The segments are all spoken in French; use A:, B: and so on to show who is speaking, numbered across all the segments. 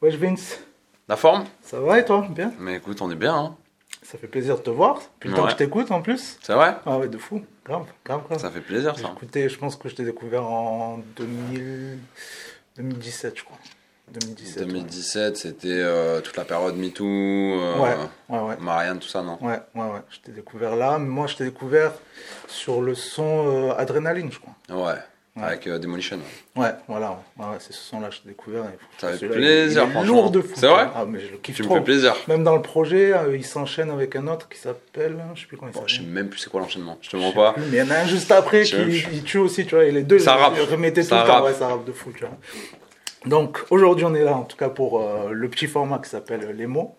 A: Wesh Vince,
B: La forme?
A: Ça va et toi? Bien?
B: Mais écoute, on est bien, hein.
A: Ça fait plaisir de te voir. Depuis le temps que je t'écoute en plus.
B: C'est vrai?
A: Ah ouais, de fou. Grave, grave, grave.
B: Ça fait plaisir, ça.
A: écouté, je pense que je t'ai découvert en 2000... 2017, je crois. 2017. ouais.
B: 2017, c'était euh, toute la période MeToo, euh,
A: Ouais, ouais, ouais.
B: Marianne, tout ça, non?
A: Ouais, ouais, ouais. Je t'ai découvert là. Mais moi, je t'ai découvert sur le son euh, Adrénaline, je crois.
B: Ouais,
A: Ouais.
B: avec euh, Demolition. ouais.
A: Voilà. Ouais, c'est ce son-là que je t'ai découvert.
B: Ça fait plaisir,
A: il est
B: franchement.
A: lourd de fou.
B: C'est vrai
A: Ah, mais je le kiffe
B: Tu me
A: trop.
B: fais plaisir.
A: Même dans le projet, euh, il s'enchaîne avec un autre qui s'appelle. Je sais plus comment il
B: Bon, je sais
A: s'appelle.
B: même plus c'est quoi l'enchaînement. Je te mens pas.
A: plus, Mais il y en a un juste après qui il tue aussi, tu vois. Et les deux,
B: Ça
A: ils-
B: rappe.
A: remettaient tout
B: Ça
A: le temps.
B: rappe.
A: Ouais, ça rappe de fou, tu vois. Donc aujourd'hui, on est là en tout cas pour euh, le petit format qui s'appelle Les mots.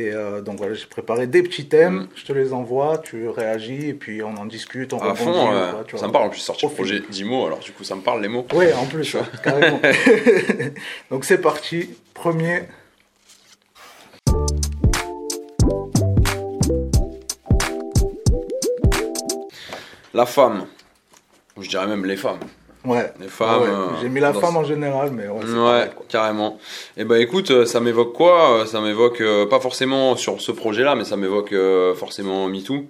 A: Et euh, donc voilà, j'ai préparé des petits thèmes,
B: Mm.
A: je te les envoie, tu réagis et puis on en discute, on
B: À
A: rebondit,
B: fond, euh,
A: quoi, tu
B: ça
A: vois.
B: me parle en plus sortir
A: Au
B: le projet 10 mots, alors du coup ça me parle les mots.
A: Ouais, en plus, ouais, carrément. donc c'est parti, premier.
B: La femme, ou je dirais même les femmes.
A: Ouais.
B: Les femmes.
A: Ouais,
B: euh,
A: J'ai mis la femme
B: ce-
A: en général, mais ouais,
B: carrément. Et ben écoute, euh, ça m'évoque quoi Euh, Ça m'évoque euh, pas forcément sur ce projet-là, mais ça m'évoque euh, forcément MeToo.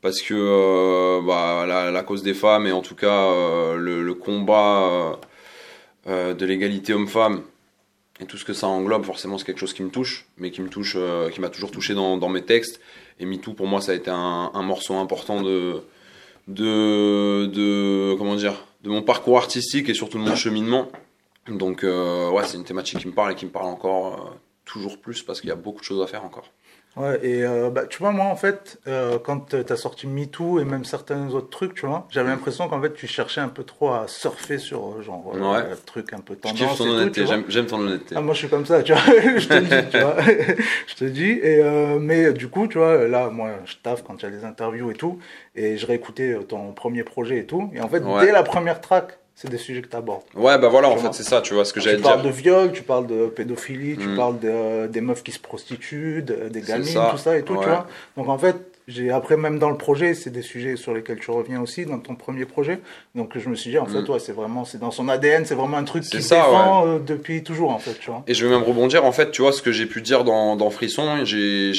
B: Parce que bah, la, la cause des femmes et en tout cas le, le combat de l'égalité homme-femme et tout ce que ça englobe, forcément c'est quelque chose qui me touche, mais qui me touche, qui m'a toujours touché dans, dans mes textes. Et MeToo pour moi ça a été un, un morceau important de, de, de comment dire, de mon parcours artistique et surtout de mon cheminement. Donc euh, ouais, c'est une thématique qui me parle et qui me parle encore euh, toujours plus parce qu'il y a beaucoup de choses à faire encore.
A: Ouais, et euh, bah, tu vois, moi, en fait, euh, quand tu as sorti MeToo et même certains autres trucs, tu vois, j'avais l'impression qu'en fait, tu cherchais un peu trop à surfer sur, euh, genre,
B: Ouais.
A: truc un peu tendance.
B: j'aime- ton honnêteté.
A: Ah, moi, je suis comme ça, tu vois, je te dis, tu vois, je te dis. Et, mais du coup, tu vois, là, moi, je taffe quand il y a des interviews et tout, et je réécoutais ton premier projet et tout, et en fait,
B: Ouais.
A: dès la première track, c'est des sujets que tu abordes.
B: Ouais, bah voilà, en
A: Tu
B: fait, c'est ça, tu vois ce que
A: Tu
B: j'allais
A: parles
B: dire.
A: de viol, tu parles de pédophilie, tu
B: Mm.
A: parles de- des meufs qui se prostituent, de- des gamines,
B: ça,
A: tout ça et tout,
B: ouais.
A: tu vois. Donc en fait, j'ai après même dans le projet, c'est des sujets sur lesquels tu reviens aussi dans ton premier projet. Donc je me suis dit en fait,
B: Mm.
A: ouais, c'est vraiment, c'est dans son ADN, c'est vraiment un truc qui
B: ça,
A: défend euh, depuis toujours en fait, tu vois.
B: Et je vais même rebondir, en fait, tu vois, ce que j'ai pu dire dans, dans Frisson, j'ai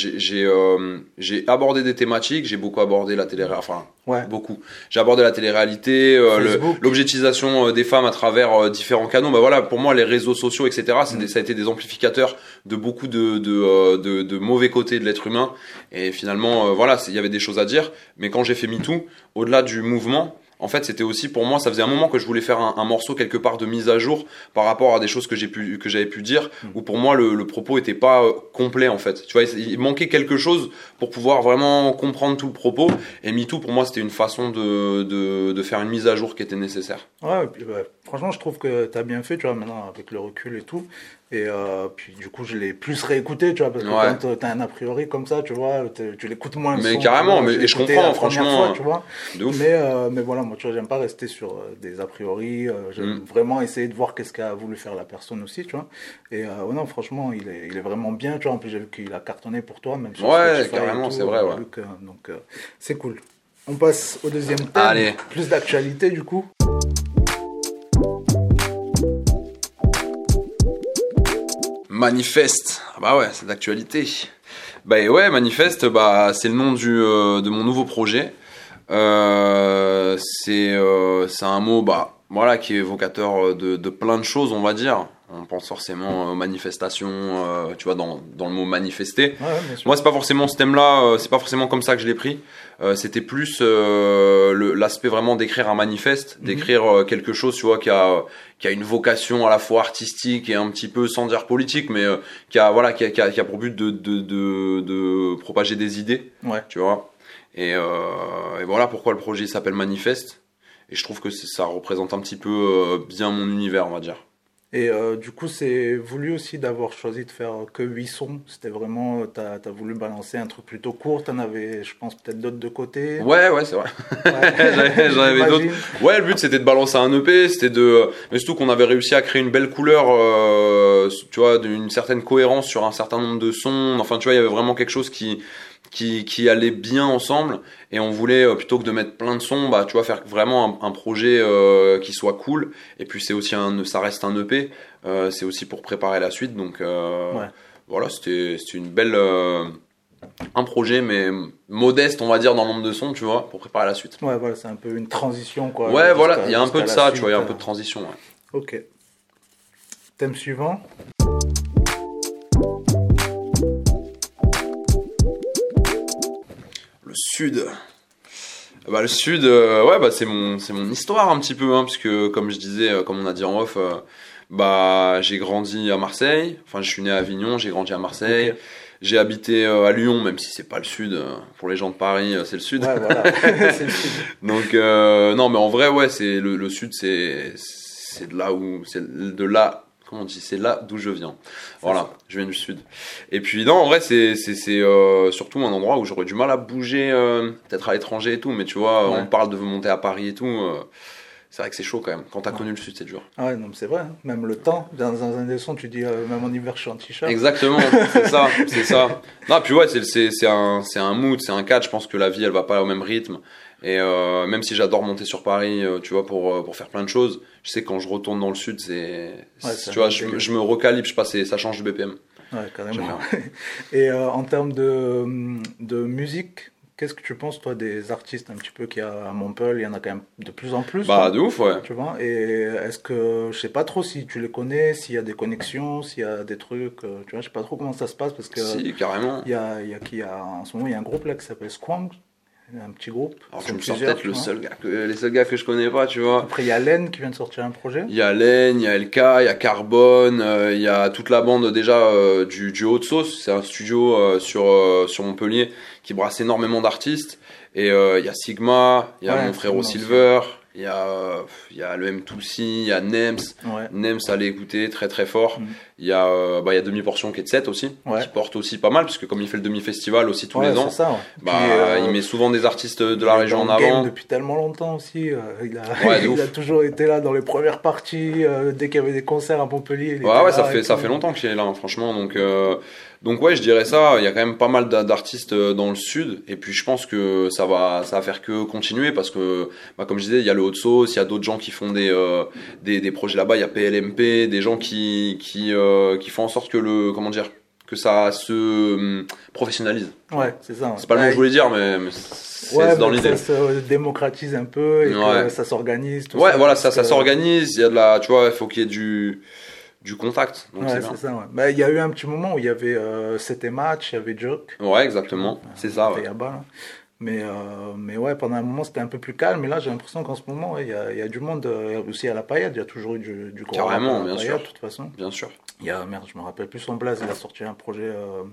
B: euh, abordé des thématiques, j'ai beaucoup abordé la télé enfin,
A: Ouais.
B: beaucoup. J'ai abordé la télé-réalité, euh, l'objectisation euh, des femmes à travers euh, différents canaux. Bah voilà, pour moi, les réseaux sociaux, etc., c'est
A: Mm.
B: ça a été des amplificateurs de beaucoup de, de, de, de mauvais côtés de l'être humain. Et finalement, voilà, il y avait des choses à dire. Mais quand j'ai fait MeToo, au-delà du mouvement, en fait, c'était aussi pour moi, ça faisait un moment que je voulais faire un, un morceau quelque part de mise à jour par rapport à des choses que j'ai pu que j'avais pu dire,
A: Mm.
B: où pour moi le, le propos était pas euh, complet en fait. Tu vois, il, il manquait quelque chose pour pouvoir vraiment comprendre tout le propos. Et MeToo pour moi c'était une façon de, de, de faire une mise à jour qui était nécessaire.
A: Ouais, et puis, ouais, franchement, je trouve que tu as bien fait, tu vois, maintenant, avec le recul et tout. Et euh, puis, du coup, je l'ai plus réécouté, tu vois, parce que
B: Ouais.
A: quand tu as un a priori comme ça, tu vois, tu l'écoutes moins. le
B: Mais
A: son,
B: carrément, mais- et je comprends, franchement,
A: fois, tu vois.
B: De ouf.
A: Mais, euh, mais voilà, moi, tu vois, j'aime pas rester sur euh, des a priori. j'aime
B: Mm.
A: vraiment essayer de voir qu'est-ce qu'a voulu faire la personne aussi, tu vois. Et non, franchement, il est, il est vraiment bien, tu vois. En plus, j'ai vu qu'il a cartonné pour toi, même sur
B: Ouais, carrément, c'est vrai, ouais.
A: donc, c'est cool. On passe au deuxième thème.
B: Allez.
A: Plus d'actualité, du coup.
B: Manifeste. Ah bah ouais, c'est d'actualité. Bah ouais, Manifeste, bah c'est le nom du, euh, de mon nouveau projet. Euh, c'est euh, c'est un mot bah voilà qui est évocateur de, de plein de choses, on va dire. On pense forcément aux manifestations, euh, tu vois, dans, dans le mot manifester.
A: Ouais, ouais.
B: Moi, c'est pas forcément ce thème-là, euh, c'est pas forcément comme ça que je l'ai pris. Euh, C'était plus euh, l'aspect vraiment d'écrire un manifeste,
A: Mhm.
B: d'écrire euh, quelque chose, tu vois, qui a qui a une vocation à la fois artistique et un petit peu sans dire politique, mais euh, qui a voilà, qui a, qui a, qui a pour but de de, de de propager des idées,
A: Ouais.
B: tu vois. Et, euh, et voilà pourquoi le projet s'appelle Manifeste. Et je trouve que ça représente un petit peu euh, bien mon univers, on va dire.
A: Et euh, du coup, c'est voulu aussi d'avoir choisi de faire que 8 sons. C'était vraiment, tu as, voulu balancer un truc plutôt court. Tu en avais, je pense, peut-être d'autres de côté.
B: Ouais, ouais, c'est vrai.
A: Ouais.
B: J'en avais d'autres. Ouais, le but c'était de balancer un EP, c'était de, mais surtout qu'on avait réussi à créer une belle couleur, euh, tu vois, d'une certaine cohérence sur un certain nombre de sons. Enfin, tu vois, il y avait vraiment quelque chose qui qui, qui allaient bien ensemble et on voulait euh, plutôt que de mettre plein de sons bah tu vois faire vraiment un, un projet euh, qui soit cool et puis c'est aussi un ça reste un EP euh, c'est aussi pour préparer la suite donc
A: Ouais.
B: voilà c'était c'était une belle un projet mais modeste on va dire dans le nombre de sons tu vois pour préparer la suite
A: Ouais, voilà, c'est un peu une transition, quoi.
B: ouais voilà il y a un peu de ça tu vois il y a un peu de transition ouais.
A: Ok. Thème suivant.
B: Le sud. Bah, le sud, euh, ouais, bah, c'est mon, c'est mon histoire un petit peu, hein, puisque comme je disais, euh, comme on a dit en off, euh, bah, j'ai grandi à Marseille. Enfin, je suis né à Avignon, j'ai grandi à Marseille. J'ai habité à Lyon, même si c'est pas le sud. pour les gens de Paris, c'est le sud.
A: Ouais, voilà. c'est le sud.
B: Donc, non, mais en vrai, ouais, c'est le, le sud, c'est, c'est de là où, c'est de là. Comment on dit C'est là d'où je viens. Voilà, je viens du sud. Et puis non, en vrai, c'est euh, surtout un endroit où j'aurais du mal à bouger, euh, peut-être à l'étranger et tout. Mais tu vois,
A: Ouais.
B: on parle de monter à Paris et tout. euh, c'est vrai que c'est chaud quand même. Quand t'as
A: Ouais.
B: connu le sud, c'est dur.
A: Ah ouais, non, c'est vrai. hein. Même le temps, dans, dans un des sons, tu dis, euh, même en hiver, je suis en t-shirt.
B: Exactement, c'est ça, c'est ça. Non, puis ouais, c'est un un mood, c'est un cadre. Je pense que la vie, elle va pas au même rythme. Et euh, même si j'adore monter sur Paris, euh, tu vois, pour euh, pour faire plein de choses, je sais que quand je retourne dans le sud, c'est
A: Ouais,
B: tu vois, je, me-
A: délire.
B: je me recalibre, je passe, et ça change de BPM.
A: Ouais, carrément. Et euh, en termes de, de musique, qu'est-ce que tu penses, toi, des artistes un petit peu qu'il y a à Montpellier? Il y en a quand même de plus en plus.
B: Bah
A: hein,
B: de ouf, ouais.
A: Tu vois Et est-ce que, je sais pas trop si tu les connais, s'il y a des connexions, s'il y a des trucs, tu vois, je sais pas trop comment ça se passe parce que
B: Si, carrément.
A: il y a, il y a qui en ce moment, il y a un groupe là qui s'appelle Squang, un petit groupe.
B: Alors je me sens peut-être le
A: vois.
B: seul gars que, les seuls gars que je connais pas, tu vois.
A: Après, il y a Len qui vient de sortir un projet.
B: Il y a Len, il y a LK, il y a Carbone, euh, il y a toute la bande déjà euh, du, du Haut de Sauce. C'est un studio euh, sur, sur Montpellier qui brasse énormément d'artistes. Et il y a Sigma, il y a
A: Ouais,
B: mon frérot. Silver, il y a, il y a le M Toussi, il y a Nems.
A: Ouais.
B: Nems, allez écouter, très très fort.
A: Mhm.
B: Il y a, euh, bah, il y a Demi-Portion qui est de 7 aussi,
A: Ouais.
B: qui porte aussi pas mal, puisque comme il fait le demi-festival aussi tous
A: Ouais,
B: les ans,
A: c'est ça. ouais.
B: bah,
A: Puis, euh,
B: il met souvent des artistes de la région en avant.
A: depuis tellement longtemps aussi. euh, il a,
B: de
A: il a toujours été là dans les premières parties. dès qu'il y avait des concerts à Montpellier. il
B: Ouais, ouais, ça fait, ça fait longtemps qu'il est là, hein, franchement. Donc, donc ouais, je dirais ça. Il y a quand même pas mal d'a- d'artistes dans le sud. Et puis, je pense que ça va, ça va faire que continuer parce que, bah, comme je disais, il y a le Haut-de-Sauce, il y a d'autres gens qui font des, des, des projets là-bas. Il y a PLMP, des gens qui, qui, euh, qui font en sorte que le, comment dire, que ça se hum, professionnalise.
A: Ouais, c'est ça. ouais.
B: C'est pas le mot
A: Ouais,
B: que je voulais dire, mais, mais c'est
A: Ouais,
B: dans l'idée.
A: que ça se démocratise un peu et que
B: Ouais.
A: ça s'organise.
B: Ouais, voilà, ça,
A: parce
B: ça
A: que-
B: s'organise. Il y a de la, tu vois, il faut qu'il y ait du, du contact. Donc,
A: Ouais,
B: c'est
A: ça. Ouais. Bah, il y a eu un petit moment où il y avait euh, C'était Match, il y avait Joke.
B: Ouais, exactement. C'est ça, ouais.
A: Yaba. Mais, euh, mais ouais, pendant un moment, c'était un peu plus calme. Mais là, j'ai l'impression qu'en ce moment, ouais, il y, a, il y a du monde. euh, aussi à la paillade, il y a toujours eu du, du
B: Carrément, bien sûr.
A: de toute façon.
B: Bien sûr.
A: Il y a, merde, je me rappelle plus son blaze. Il a sorti un projet, euh,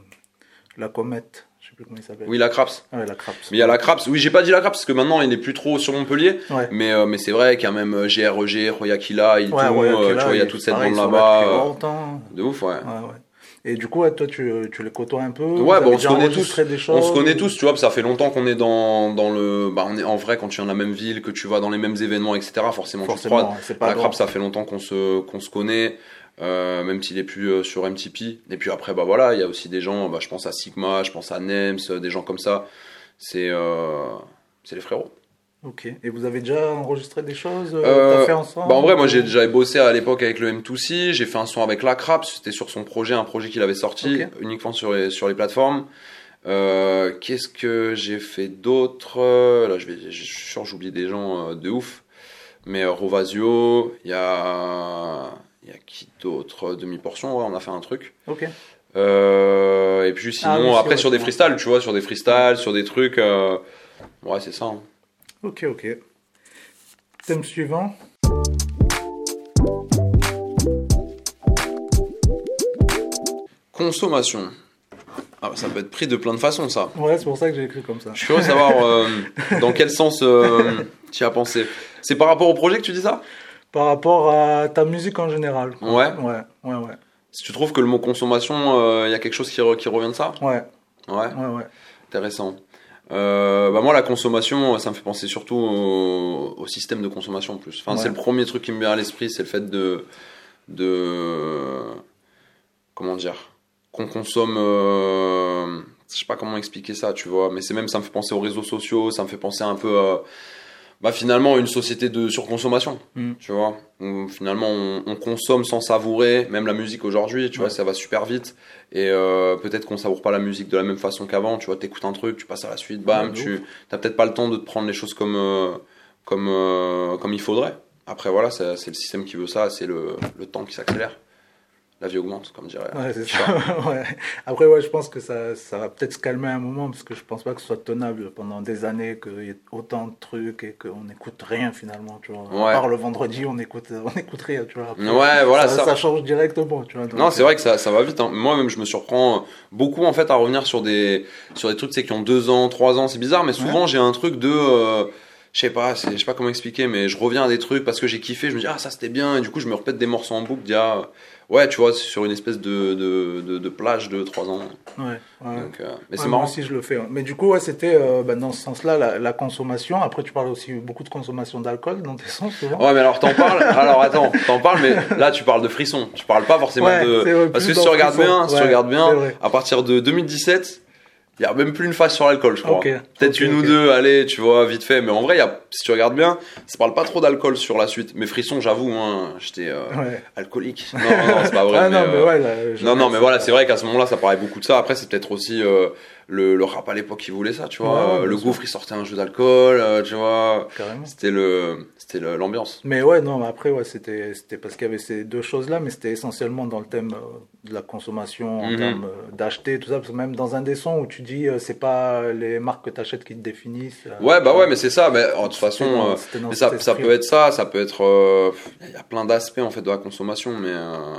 A: La Comète. Je sais plus comment il s'appelle.
B: Oui, la Craps.
A: Ouais, la Craps.
B: Mais il y a la Craps. Oui, j'ai pas dit la Craps parce que maintenant il est plus trop sur Montpellier.
A: Ouais.
B: Mais, euh, mais c'est vrai qu'il y a même GREG, Royakila, euh,
A: ok,
B: tu vois, il y a toute cette bande là-bas. de ouf, ouais.
A: Et du coup, toi, tu, tu les côtoies un peu
B: Ouais, bah, on se connaît tous.
A: Des choses,
B: On se connaît
A: ou-
B: tous, tu vois, ça fait longtemps qu'on est dans, dans le. Bah, on est en vrai quand tu viens de la même ville, que tu vas dans les mêmes événements, etc. Forcément, tu te
A: Forcément, c'est pas
B: La. Craps, ça fait longtemps qu'on se, qu'on se connaît, euh, même s'il est plus euh, sur MTP. Et puis après, bah voilà, il y a aussi des gens, bah, je pense à Sigma, je pense à Nems, euh, des gens comme ça. C'est euh, c'est les frérots.
A: Ok. Et vous avez déjà enregistré des choses euh,
B: Euh,
A: t'as fait ensemble
B: Bah en vrai, moi j'ai j'avais bossé à l'époque avec le M2C, j'ai fait un son avec la Craps, c'était sur son projet, un projet qu'il avait sorti uniquement sur les, sur les plateformes. Euh, Qu'est-ce que j'ai fait d'autre? Là, je vais, je suis sûr, j'oublie des gens euh, de ouf. Mais euh, Rovasio, il y a, il y a qui d'autre? Demi portion, ouais, on a fait un truc.
A: Ok.
B: Et puis sinon,
A: Ah oui, c'est
B: après sur des freestyles, tu vois, sur des freestyles, sur des trucs. Ouais, c'est ça. hein.
A: Ok, ok. Thème suivant.
B: Consommation. Ah, ça peut être pris de plein de façons, ça.
A: Ouais, c'est pour ça que j'ai écrit comme ça.
B: Je suis curieux de savoir euh, dans quel sens euh, tu as pensé. C'est par rapport au projet que tu dis ça?
A: Par rapport à ta musique en général.
B: Ouais.
A: Ouais, ouais, ouais.
B: Si tu trouves que le mot consommation, euh, il y a quelque chose qui, re- qui revient de ça?
A: Ouais,
B: Ouais,
A: ouais, ouais.
B: intéressant. Euh, bah moi, la consommation, ça me fait penser surtout au, au système de consommation en plus. Enfin,
A: Ouais.
B: c'est le premier truc qui me vient à l'esprit, c'est le fait de, de, comment dire, qu'on consomme euh, je sais pas comment expliquer ça, tu vois, mais c'est même, ça me fait penser aux réseaux sociaux, ça me fait penser un peu à, bah, finalement, une société de surconsommation,
A: Mm.
B: tu vois, où finalement, on, on consomme sans savourer, même la musique aujourd'hui, tu vois, ça va super vite, et euh, peut-être qu'on savoure pas la musique de la même façon qu'avant, tu vois, t'écoutes un truc, tu passes à la suite, bam,
A: Ouais,
B: tu t'as peut-être pas le temps de te prendre les choses comme, euh, comme, euh, comme il faudrait. Après, voilà, c'est c'est le système qui veut ça, c'est le, le temps qui s'accélère. La vie augmente, comme dirait.
A: Ouais, c'est. Ouais. Après, ouais, je pense que ça, ça va peut-être se calmer un moment parce que je pense pas que ce soit tenable pendant des années qu'il y ait autant de trucs et qu'on n'écoute rien finalement, tu vois. À part le vendredi, on écoute, on écoute rien, tu vois. Après,
B: Ouais, voilà,
A: ça,
B: ça.
A: change directement, tu vois. donc,
B: Non, c'est vrai que ça, ça va vite. hein. Moi-même, je me surprends beaucoup en fait à revenir sur des sur des trucs sais, qui ont deux ans, trois ans. C'est bizarre, mais souvent j'ai un truc de euh, je sais pas, c'est- je sais pas comment expliquer, mais je reviens à des trucs parce que j'ai kiffé. Je me dis ah ça c'était bien et du coup je me répète des morceaux en boucle. Dis, ah, ouais, tu vois, sur une espèce de de, de, de plage de trois ans.
A: Ouais, ouais.
B: Donc, euh, mais
A: Ouais,
B: c'est
A: moi
B: marrant.
A: aussi, je le fais. Mais du coup, ouais, c'était euh, bah, dans ce sens-là la, la consommation. Après, tu parles aussi beaucoup de consommation d'alcool dans tes sons, souvent.
B: Ouais, mais alors t'en parles? Alors attends, t'en parles, mais là tu parles de frisson. Tu parles pas forcément de. Parce que si tu regardes bien, si tu regardes bien, à partir de 2017, il y a même plus une phase sur l'alcool, je crois.
A: Ok,
B: Peut-être une ou deux, allez, tu vois, vite fait. Mais en vrai, y a, si tu regardes bien, ça parle pas trop d'alcool sur la suite. Mais frisson, j'avoue, hein, j'étais euh,
A: Ouais.
B: alcoolique. Non, non, non, c'est pas vrai.
A: Ah,
B: mais,
A: non, mais
B: euh,
A: ouais, là, je-
B: non, non, mais voilà, c'est vrai qu'à ce moment-là, ça parlait beaucoup de ça. Après, c'est peut-être aussi euh, le, le rap à l'époque qui voulait ça, tu vois.
A: Ouais,
B: Euh, le gouffre, il sortait un jeu d'alcool, euh, tu vois.
A: Carrément.
B: C'était le, c'était le- l'ambiance.
A: Mais ouais, non, mais après, ouais, c'était, c'était parce qu'il y avait ces deux choses-là, mais c'était essentiellement dans le thème euh, de la consommation, en
B: Mhm.
A: termes d'acheter, tout ça. Parce que même dans un des sons où tu dis, c'est pas les marques que tu achètes qui te définissent.
B: Ouais, bah ouais, mais c'est ça. Mais oh, de toute façon,
A: dans-
B: mais ça, ça peut être ça, ça peut être. Il y a plein d'aspects en fait de la consommation, mais euh,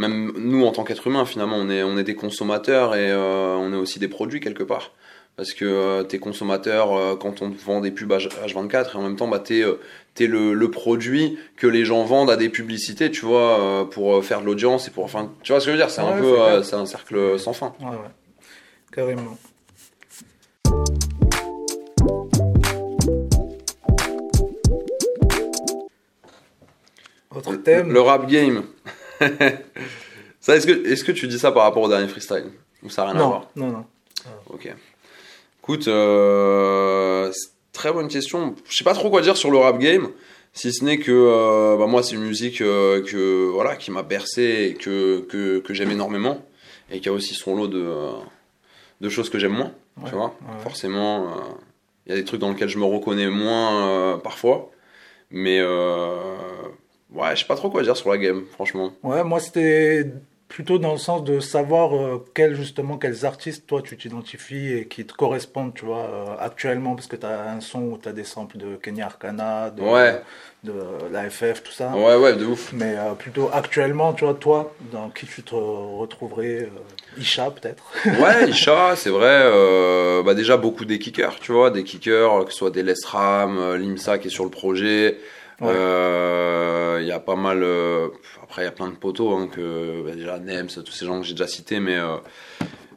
B: même nous en tant qu'être humain, finalement, on est, on est des consommateurs et euh, on est aussi des produits quelque part. Parce que euh, t'es consommateur euh, quand on te vend des pubs H- H24 et en même temps, bah, t'es euh, t'es le, le produit que les gens vendent à des publicités, tu vois, pour faire de l'audience et pour. Enfin, tu vois ce que je veux dire? C'est un peu.
A: c'est
B: un cercle sans fin.
A: Ouais, ouais. Carrément. Autre thème.
B: Le rap game. est-ce que, est-ce que tu dis ça par rapport au dernier freestyle Ou ça n'a rien à voir
A: Non, non, non.
B: Ok. Écoute, euh, très bonne question. Je sais pas trop quoi dire sur le rap game, si ce n'est que euh, bah, moi, c'est une musique euh, que, voilà, qui m'a bercé et que, que, que j'aime énormément. Et qui a aussi son lot de, euh, de choses que j'aime moins.
A: Ouais,
B: tu vois
A: ouais.
B: Forcément, euh, il y a des trucs dans lesquels je me reconnais moins euh, parfois. Mais euh, ouais, je sais pas trop quoi dire sur la game, franchement.
A: Ouais, moi c'était plutôt dans le sens de savoir euh, quels justement quels artistes toi tu t'identifies et qui te correspondent, tu vois, euh, actuellement parce que tu as un son où tu as des samples de Kenya Arcana, de,
B: Ouais.
A: de la FF, tout ça.
B: Ouais, ouais, de ouf.
A: Mais euh, plutôt actuellement, tu vois, toi, dans qui tu te retrouverais Isha peut-être
B: Ouais, Isha, c'est vrai. bah déjà beaucoup des kickers, tu vois, des kickers, que ce soit des Les Ram, euh, Limsa qui est sur le projet.
A: Ouais.
B: Euh, Il y a pas mal. euh, après, il y a plein de poteaux, hein, que bah, déjà Nems, tous ces gens que j'ai déjà cités, mais euh,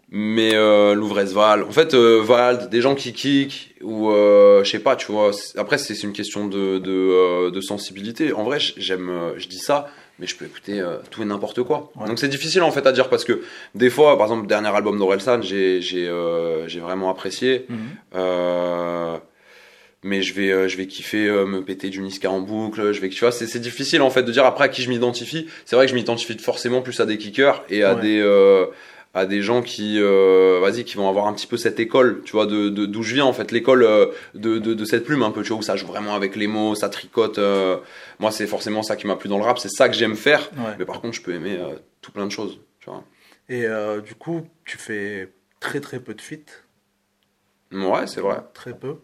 B: mais euh, Louvrez Val. En fait, Vald, des gens qui kick ou euh, je sais pas, tu vois. Après, c'est une question de de, de sensibilité. En vrai, j'aime, je dis ça. Mais je peux écouter euh, tout et n'importe quoi.
A: Ouais.
B: Donc c'est difficile en fait à dire parce que des fois, par exemple, le dernier album d'Orelsan, j'ai j'ai euh, j'ai vraiment apprécié.
A: Mhm.
B: Euh, mais je vais euh, je vais kiffer euh, me péter du Niska en boucle. Je vais tu vois, c'est c'est difficile en fait de dire après à qui je m'identifie. C'est vrai que je m'identifie forcément plus à des kickers et à
A: Ouais.
B: des euh, à des gens qui vas-y qui vont avoir un petit peu cette école tu vois de de- d'où je viens en fait l'école de, de de cette plume un peu tu vois où ça joue vraiment avec les mots ça tricote moi c'est forcément ça qui m'a plu dans le rap c'est ça que j'aime faire
A: Ouais.
B: mais par contre je peux aimer tout plein de choses tu vois
A: Et du coup, tu fais très très peu de feats?
B: ouais c'est vrai
A: Très peu?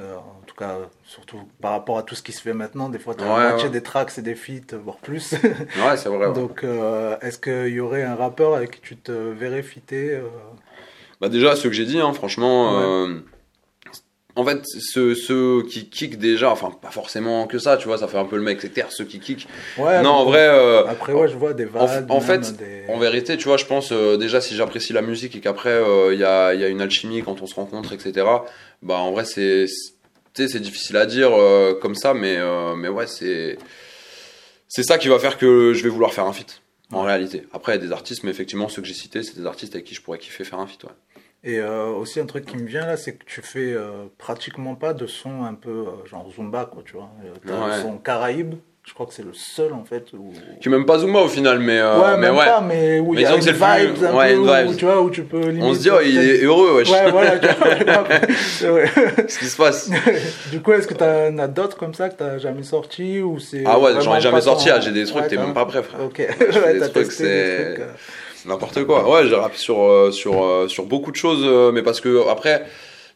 A: Euh, en tout cas, surtout par rapport à tout ce qui se fait maintenant, des fois, tu as
B: Ouais,
A: des tracks, c'est des feats, voire plus.
B: ouais c'est vrai ouais.
A: Donc, euh, est-ce qu'il y aurait un rappeur avec qui tu te verrais fitter euh,
B: Bah déjà, ceux que j'ai dit, hein, franchement, en fait, ceux, ceux qui kick déjà, enfin pas forcément que ça, tu vois, ça fait un peu le mec c'est terre, ceux qui kick.
A: Ouais,
B: non, en vrai, euh,
A: Après, ouais, je vois des
B: en,
A: Vald,
B: en fait,
A: des-
B: en vérité, tu vois, je pense euh, déjà si j'apprécie la musique et qu'après euh, il y, a, il y a une alchimie quand on se rencontre, etc. Bah en vrai, c'est, c'est- tu sais, c'est difficile à dire comme ça, mais mais ouais, c'est c'est ça qui va faire que je vais vouloir faire un feat. En réalité. Après, il y a des artistes, mais effectivement, ceux que j'ai cités, c'est des artistes avec qui je pourrais kiffer faire un feat. Ouais.
A: Et euh, aussi un truc qui me vient là, c'est que tu fais euh, pratiquement pas de son un peu euh, genre Zumba, quoi, tu vois. T'as
B: Ouais.
A: un son Caraïbe, je crois que c'est le seul en fait. Où...
B: Qui est même pas Zumba au final, mais,
A: ouais,
B: mais
A: même
B: ouais.
A: pas, mais où il y a une
B: le plus-
A: un
B: ouais,
A: peu,
B: une
A: où,
B: vibes.
A: tu vois, où tu peux limite.
B: On se dit, oh, il est heureux, wesh.
A: Ouais, voilà, tu vois.
B: Qu'est-ce qui se passe
A: Du coup, est-ce que t'en as d'autres comme ça que t'as jamais sorti ou c'est
B: Ah ouais, j'en ai jamais sorti,
A: ton-
B: ah, j'ai des trucs, t'es même pas prêt, frère.
A: Ok, ouais, t'as testé des trucs.
B: N'importe quoi. Ouais, j'ai sur, euh, sur, euh, sur beaucoup de choses, euh, mais parce que après,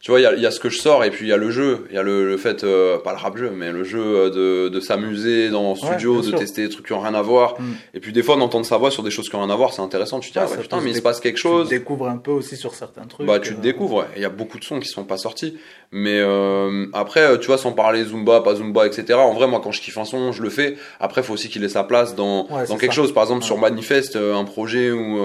B: tu vois, il y a, il y a ce que je sors et puis il y a le jeu. Il y a le, le fait, euh, pas le rap jeu, mais le jeu euh, de, de s'amuser dans le studio, de tester des trucs qui ont rien à voir.
A: Mm.
B: Et puis des fois, d'entendre sa voix sur des choses qui ont rien à voir, c'est intéressant. Tu te dis,
A: Ouais,
B: ah ouais, putain, mais il
A: se
B: se passe quelque chose.
A: Tu découvres un peu aussi sur certains trucs.
B: Bah, tu te
A: euh,
B: découvres, ouais. Il y a beaucoup de sons qui sont pas sortis. Mais euh, après, tu vois, sans parler Zumba, pas Zumba, etc. En vrai, moi, quand je kiffe un son, je le fais. Après, faut aussi qu'il ait sa place dans, dans quelque
A: ça.
B: chose. Par exemple, sur Manifest, un projet où,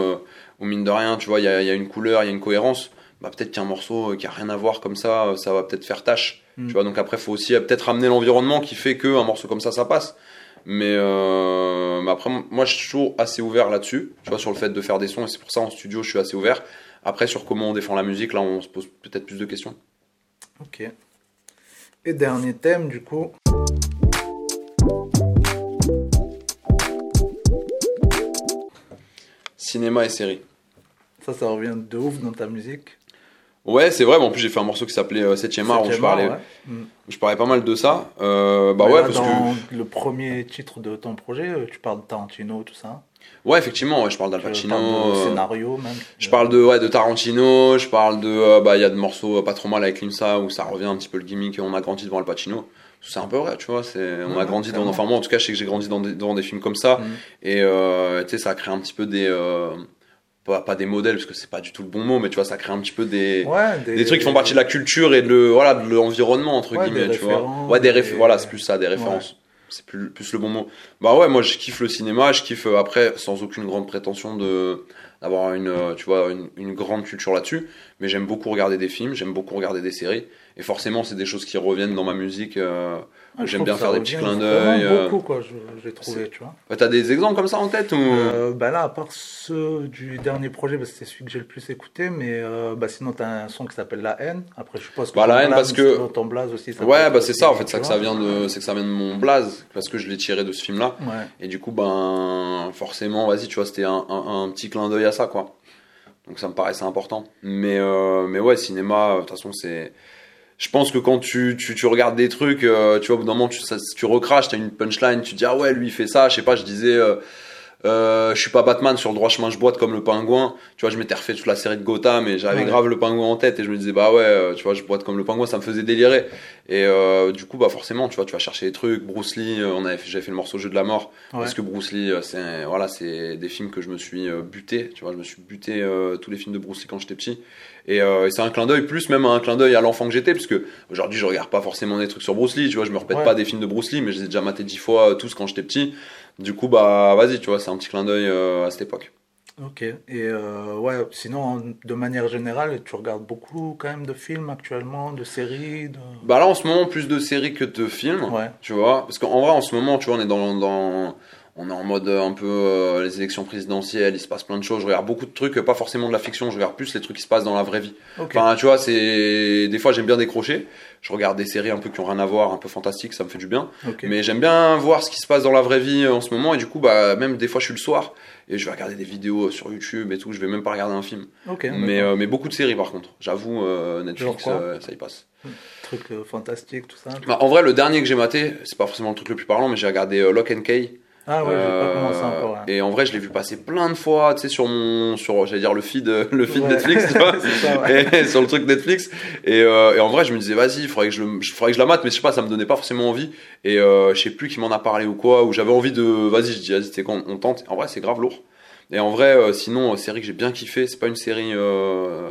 B: où mine de rien, tu vois, il y a, il y a une couleur, il y a une cohérence. Bah, peut-être qu'un morceau euh, qui a rien à voir comme ça, euh, ça va peut-être faire tâche.
A: Mm.
B: Tu vois, donc après, faut aussi euh, peut-être ramener l'environnement qui fait qu'un morceau comme ça, ça passe. Mais, euh, mais après, moi, je suis toujours assez ouvert là-dessus, tu vois, sur le fait de faire des sons, et c'est pour ça en studio, je suis assez ouvert. Après, sur comment on défend la musique, là, on se pose peut-être plus de questions.
A: Ok. Et dernier thème, du coup.
B: Cinéma et séries.
A: Ça, ça revient de ouf dans ta musique.
B: Ouais, c'est vrai, mais en plus, j'ai fait un morceau qui s'appelait euh, 7ème art, où je parlais,
A: ouais. Mm.
B: je parlais pas mal de ça. Euh, bah
A: Ouais,
B: ouais,
A: là,
B: parce
A: dans
B: que.
A: le premier titre de ton projet, euh, tu parles de Tarantino, tout ça.
B: Ouais, effectivement, ouais, je parle d'Al Pacino.
A: de
B: euh,
A: scénario même.
B: Je parle de, ouais, de Tarantino, je parle de. euh, bah, il y a de morceaux euh, pas trop mal avec Limsa où ça revient un petit peu le gimmick, on a grandi devant Al Pacino. C'est un peu vrai, tu vois. C'est, on
A: Ouais,
B: a grandi
A: clairement.
B: Enfin, moi, en tout cas, je sais que j'ai grandi dans des, dans des films comme ça.
A: Mm.
B: Et euh, tu sais, ça crée un petit peu des. Pas, pas des modèles, parce que c'est pas du tout le bon mot, mais tu vois, ça crée un petit peu des.
A: Ouais,
B: Des trucs qui font partie de la culture et de, le, voilà, de l'environnement, entre
A: Ouais,
B: guillemets,
A: des
B: tu vois. Ouais, des
A: des-
B: réf- voilà, c'est plus ça, des références. C'est plus, plus le bon mot. Bah ouais, moi je kiffe le cinéma, je kiffe euh, après, sans aucune grande prétention de d'avoir une, euh, tu vois, une, une grande culture là-dessus, mais j'aime beaucoup regarder des films, j'aime beaucoup regarder des séries, et forcément c'est des choses qui reviennent dans ma musique. euh, j'aime
A: trouve
B: bien faire des petits clins d'œil. euh.
A: beaucoup, quoi, j'ai trouvé, tu vois.
B: Bah, T'as des exemples comme ça en tête ou...
A: Euh, bah là, à part ceux du dernier projet, bah, c'est celui que j'ai le plus écouté, mais euh, bah, sinon, tu as un son qui s'appelle La haine. Après, je suppose que
B: Bah, La haine, parce que-
A: ton blaze aussi. ça
B: Ouais, bah c'est ça en fait, ça que
A: vois.
B: ça vient de, c'est que ça vient de mon blaze, parce que je l'ai tiré de ce film-là.
A: Ouais.
B: Et du coup, ben, forcément, vas-y, tu vois, c'était un, un- un petit clin d'œil à ça, quoi. Donc ça me paraissait important. Mais, euh, mais ouais, cinéma, de toute façon, c'est. Je pense que quand tu, tu, tu regardes des trucs, euh, tu vois, au bout d'un moment, tu, tu recraches, t'as une punchline, tu dis, ah ouais, lui, il fait ça. Je sais pas, je disais, euh, euh, je suis pas Batman, sur le droit chemin, je boite comme le pingouin. Tu vois, je m'étais refait toute la série de Gotham et j'avais
A: Ouais.
B: grave le pingouin en tête et je me disais, bah ouais, euh, tu vois, je boite comme le pingouin, ça me faisait délirer. Et euh, du coup, bah forcément, tu vois, tu vas chercher des trucs. Bruce Lee, euh, on avait fait- j'avais fait le morceau Jeu de la mort.
A: Ouais.
B: Parce que Bruce Lee, euh, c'est voilà, c'est des films que je me suis buté. Tu vois, je me suis buté euh, tous les films de Bruce Lee quand j'étais petit. Et, euh, et c'est un clin d'œil plus même un clin d'œil à l'enfant que j'étais, parce que aujourd'hui je regarde pas forcément des trucs sur Bruce Lee. Tu vois, je me répète
A: Ouais.
B: pas des films de Bruce Lee, mais je les ai déjà matés dix fois euh, tous quand j'étais petit. Du coup, bah vas-y, tu vois, c'est un petit clin d'œil euh, à cette époque.
A: Ok. Et euh, ouais, sinon, de manière générale, tu regardes beaucoup quand même de films actuellement, de séries. De...
B: Bah là en ce moment plus de séries que de films.
A: Ouais.
B: Tu vois, parce qu'en vrai, en ce moment, tu vois, on est dans, dans on est en mode euh, un peu euh, les élections présidentielles, il se passe plein de choses. Je regarde beaucoup de trucs, pas forcément de la fiction, je regarde plus les trucs qui se passent dans la vraie vie. Enfin, tu vois, c'est des fois j'aime bien décrocher. Je regarde des séries un peu qui ont rien à voir, un peu fantastiques, ça me fait du bien. Mais j'aime bien voir ce qui se passe dans la vraie vie euh, en ce moment. Et du coup, bah même des fois, je suis le soir et je vais regarder des vidéos sur YouTube et tout. Je vais même pas regarder un film. Mais, euh, mais beaucoup de séries par contre. J'avoue, euh, Netflix, ça y passe.
A: Truc euh, fantastique, tout ça.
B: Bah, en vrai, le dernier que j'ai maté, c'est pas forcément le truc le plus parlant, mais j'ai regardé Lock and Key.
A: Ah ouais, j'ai pas
B: Euh,
A: commencé encore. hein.
B: Et en vrai, je l'ai vu passer plein de fois, tu sais, sur mon, sur, j'allais dire le feed, euh, le feed
A: Ouais.
B: Netflix, tu vois,
A: C'est ça, ouais.
B: et, sur le truc Netflix. Et, euh, et en vrai, je me disais, vas-y, il faudrait que je, faudrait que je la mate, mais je sais pas, ça me donnait pas forcément envie. Et euh, je sais plus qui m'en a parlé ou quoi, ou j'avais envie de, vas-y, je dis, vas-y, c'est quand on tente. En vrai, c'est grave lourd. Et en vrai, euh, sinon, euh, série que j'ai bien kiffé, c'est pas une série euh,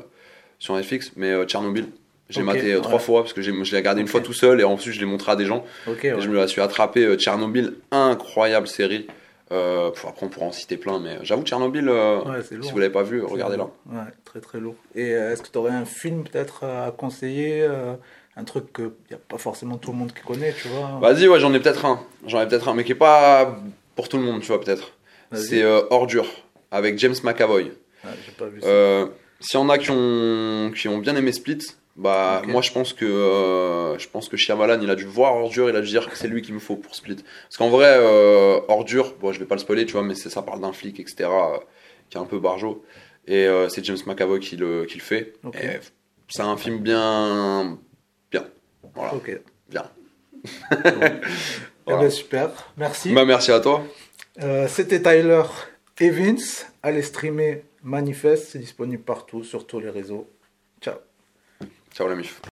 B: sur Netflix, mais euh, Tchernobyl. J'ai maté euh, trois fois parce que je l'ai regardé une fois tout seul et ensuite je l'ai montré à des gens.
A: Ok,
B: Et
A: ouais.
B: je me la suis attrapé. euh, Tchernobyl, incroyable série. Euh, après, on pourra en citer plein, mais j'avoue, Tchernobyl, euh,
A: Ouais, c'est lourd.
B: si vous l'avez pas vu, regardez-la.
A: Ouais, très très lourd. Et est-ce que tu aurais un film peut-être à conseiller Un truc qu'il n'y a pas forcément tout le monde qui connaît, tu vois?
B: Vas-y, ouais, j'en ai peut-être un. J'en ai peut-être un, mais qui est pas pour tout le monde, tu vois, peut-être. C'est Ordure, avec James McAvoy.
A: J'ai pas vu ça.
B: S'il y en a qui ont, qui ont bien aimé Split, bah moi je pense que euh, je pense que Shyamalan il a dû voir Ordure, il a dû dire que c'est lui qu'il me faut pour Split. Parce qu'en vrai euh, Ordure, bon je vais pas le spoiler tu vois, mais ça parle d'un flic etc. euh, qui est un peu barjo et euh, c'est James McAvoy qui le, qui le fait.
A: Ok.
B: Et c'est un film bien bien. Voilà, bien.
A: Eh ben, super. Merci.
B: Bah merci à toi.
A: Euh, C'était Tyler Evans. Allez streamer Manifeste. C'est disponible partout, sur tous les réseaux. Ciao.
B: Ciao la.